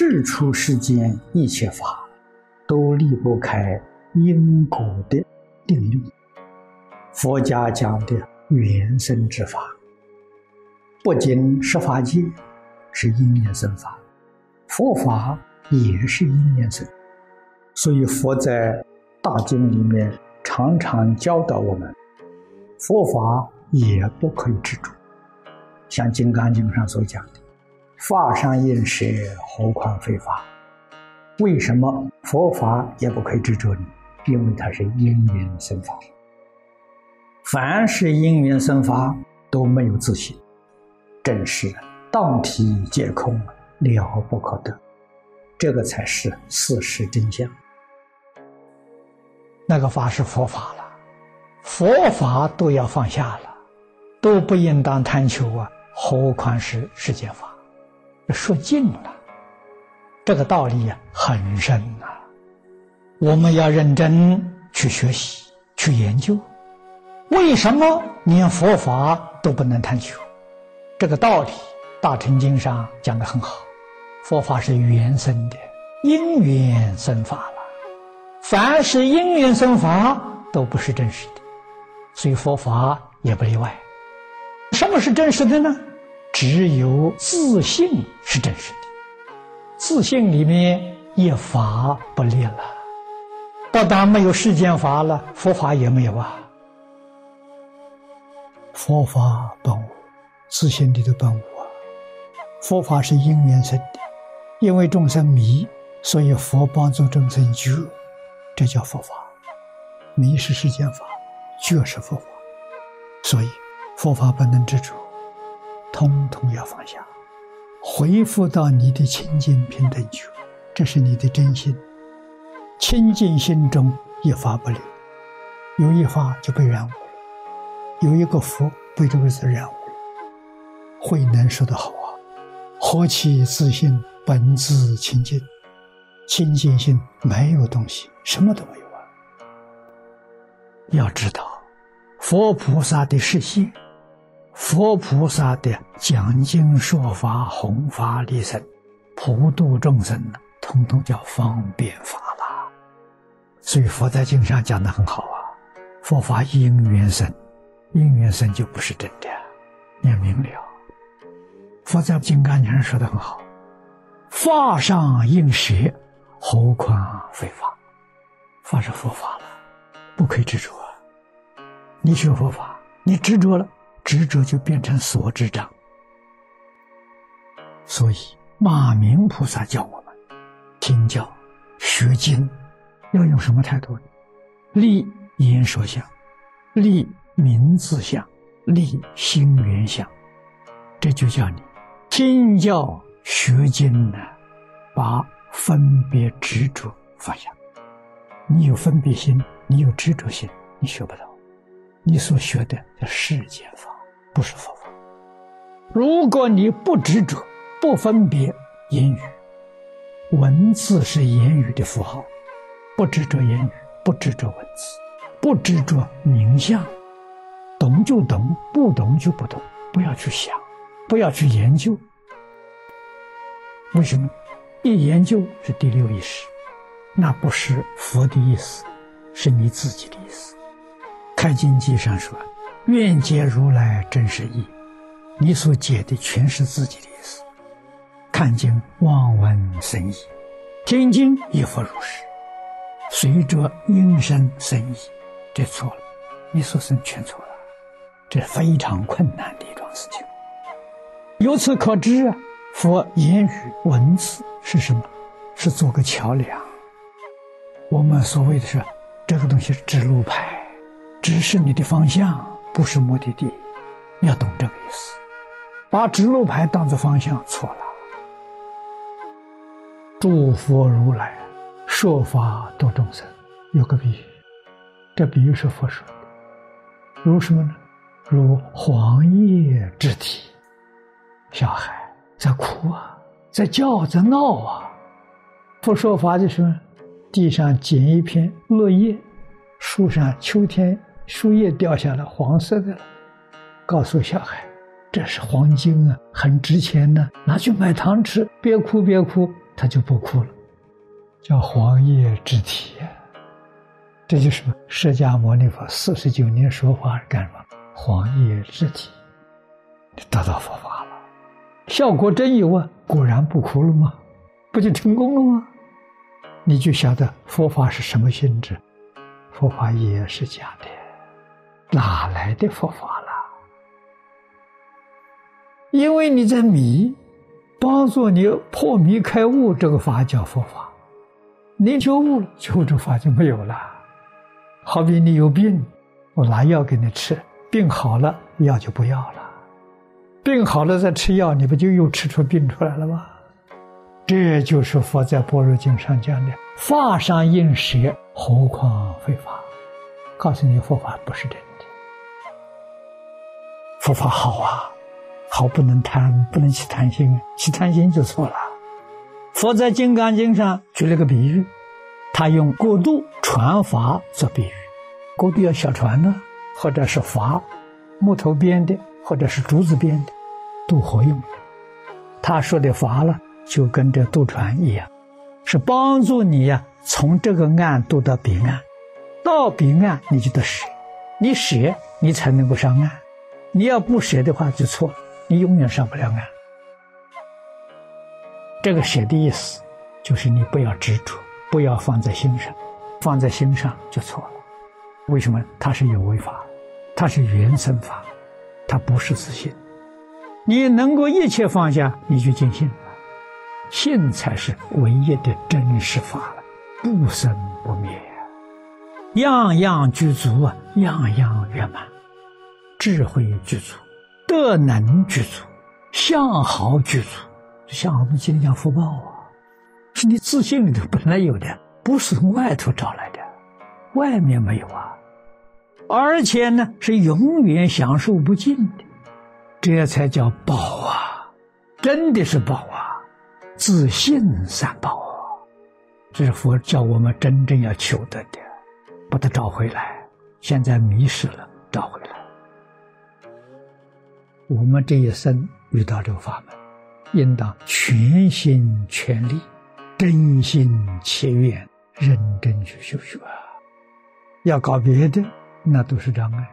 世出世间一切法，都离不开因果的定律。佛家讲的原生之法，不仅十法界是因缘生法，佛法也是因缘生。所以佛在大经里面常常教导我们，佛法也不可以执着。像《金刚经》上所讲的。法上应舍，何况非法？为什么佛法也不可以执着呢？因为它是因缘生法。凡是因缘生法都没有自信，正是当体皆空，了不可得。这个才是事实真相。那个法是佛法了，佛法都要放下了，都不应当贪求啊，何况是世间法？说尽了，这个道理呀很深呐，我们要认真去学习、去研究。为什么连佛法都不能探求？这个道理，《大乘经》上讲的很好。佛法是缘生的，因缘生法了。凡是因缘生法，都不是真实的，所以佛法也不例外。什么是真实的呢？只有自信是真实的，自信里面一法不立了，不但没有世间法了，佛法也没有啊。佛法本无，自信里的本无啊。佛法是因缘生的，因为众生迷，所以佛帮助众生觉，这叫佛法。迷是世间法，觉是佛法，所以佛法不能执着。通通要放下，恢复到你的清净平等觉，这是你的真心。清净心中一发不留，有一发就被染污了，有一个福被这个字染污了。慧能说的好啊：“何其自信，本自清净。清净心没有东西，什么都没有啊。要知道，佛菩萨的视线。”佛菩萨的讲经说法、弘法利生、普度众生，通通叫方便法了。所以佛在经上讲的很好啊，佛法因缘生，因缘生就不是真的，你要明了。佛在金刚经上说的很好，法上应舍，何况非法？法是佛法了，不可以执着。你学佛法，你执着了。执着就变成所执障，所以马明菩萨教我们听教学经要用什么态度？立言说相，立名字相，立心缘相，这就叫你听教学经呢，把分别执着放下。你有分别心，你有执着心，你学不到。你所学的叫世间法。不是佛法。如果你不执着、不分别言语，文字是言语的符号，不执着言语，不执着文字，不执着名相，懂就懂，不懂就不懂，不要去想，不要去研究。为什么？一研究是第六意识，那不是佛的意思，是你自己的意思。开经记上说。愿解如来真实意，你所解的全是自己的意思。看经望闻生意，听经亦复如是。随着音声生意，这错了，你所生全错了，这非常困难的一桩事情。由此可知啊，佛言语文字是什么？是做个桥梁。我们所谓的是这个东西是指路牌，指示你的方向。不是目的地，你要懂这个意思。把指路牌当做方向，错了。诸佛如来说法度众生，有个比喻，这比喻是佛说的。如什么呢？如黄叶之体，小孩在哭啊，在叫，在闹啊。佛说法的时候，地上捡一片落叶，树上秋天。树叶掉下来，黄色的了。告诉小孩，这是黄金啊，很值钱的，拿去买糖吃。别哭，别哭，他就不哭了，叫黄叶之体。这就是释迦牟尼佛四十九年说法干什么？黄叶之体，得到佛法了，效果真有啊！果然不哭了吗？不就成功了吗？你就晓得佛法是什么性质？佛法也是假的，哪来的佛法了？因为你在迷，帮助你破迷开悟，这个法叫佛法。你觉悟了，觉悟这法就没有了。好比你有病，我拿药给你吃，病好了，药就不要了。病好了再吃药，你不就又吃出病出来了吗？这就是佛在《般若经》上讲的“法上应舍，何况非法”。告诉你，佛法不是真的，佛法好啊。好，不能贪，不能起贪心，起贪心就错了。佛在《金刚经》上举了个比喻，他用过渡船筏做比喻，过渡要小船呢，或者是筏，木头编的，或者是竹子编的，渡河用的。他说的筏呢，就跟这渡船一样，是帮助你呀，从这个岸渡到彼岸，到彼岸你就得舍，你舍你才能够上岸，你要不舍的话就错了。你永远上不了岸。这个“舍”的意思，就是你不要执着，不要放在心上，放在心上就错了。为什么？它是有为法，它是原生法，它不是自信。你能够一切放下，你就尽信了。信才是唯一的真实法了，不生不灭，样样具足啊，样样圆满，智慧具足。德能具足，相好具足，相好我们今天讲福报啊，是你自信里头本来有的，不是从外头找来的，外面没有啊，而且呢是永远享受不尽的，这才叫宝啊，真的是宝啊，自信三宝啊，这是佛教我们真正要求得的，把它找回来，现在迷失了，找回来。我们这一生遇到这个法门，应当全心全力、真心切愿、认真去修学啊！要搞别的，那都是障碍。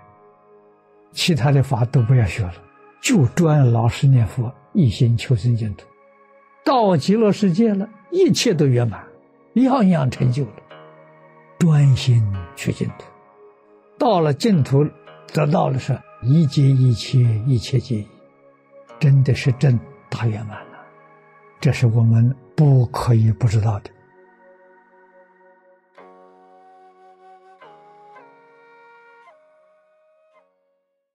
其他的法都不要学了，就专老实念佛，一心求生净土。到极乐世界了，一切都圆满，样样成就了。专心去净土，到了净土，得到的是。一切一切一切皆一，真的是正大圆满了，这是我们不可以不知道的。